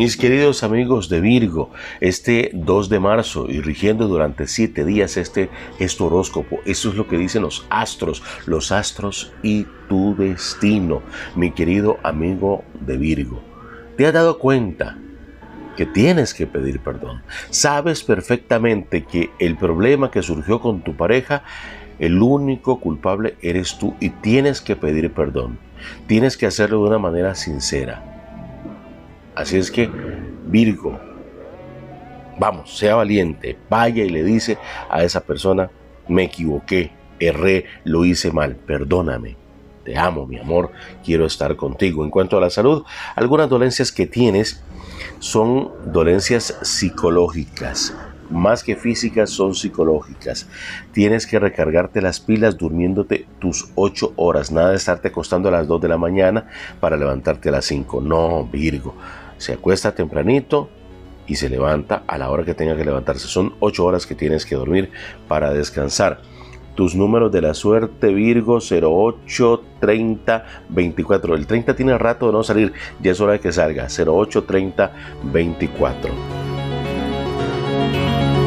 Mis queridos amigos de Virgo, este 2 de marzo y rigiendo durante siete días este, este horóscopo, eso es lo que dicen los astros, los astros y tu destino, mi querido amigo de Virgo. ¿Te has dado cuenta que tienes que pedir perdón? Sabes perfectamente que el problema que surgió con tu pareja, el único culpable eres tú y tienes que pedir perdón. Tienes que hacerlo de una manera sincera Así es que, Virgo, vamos, sea valiente, vaya y le dice a esa persona, me equivoqué, erré, lo hice mal, perdóname. Te amo, mi amor, quiero estar contigo. En cuanto a la salud, algunas dolencias que tienes son dolencias psicológicas más que físicas, son psicológicas. Tienes que recargarte las pilas durmiéndote tus 8 horas. Nada de estarte acostando a las 2 de la mañana para levantarte a las 5. No, Virgo. Se acuesta tempranito y se levanta a la hora que tenga que levantarse. Son 8 horas que tienes que dormir para descansar. Tus números de la suerte, Virgo, 08, 30, 24. El 30 tiene rato de no salir, ya es hora de que salga. 08, 30, 24. Música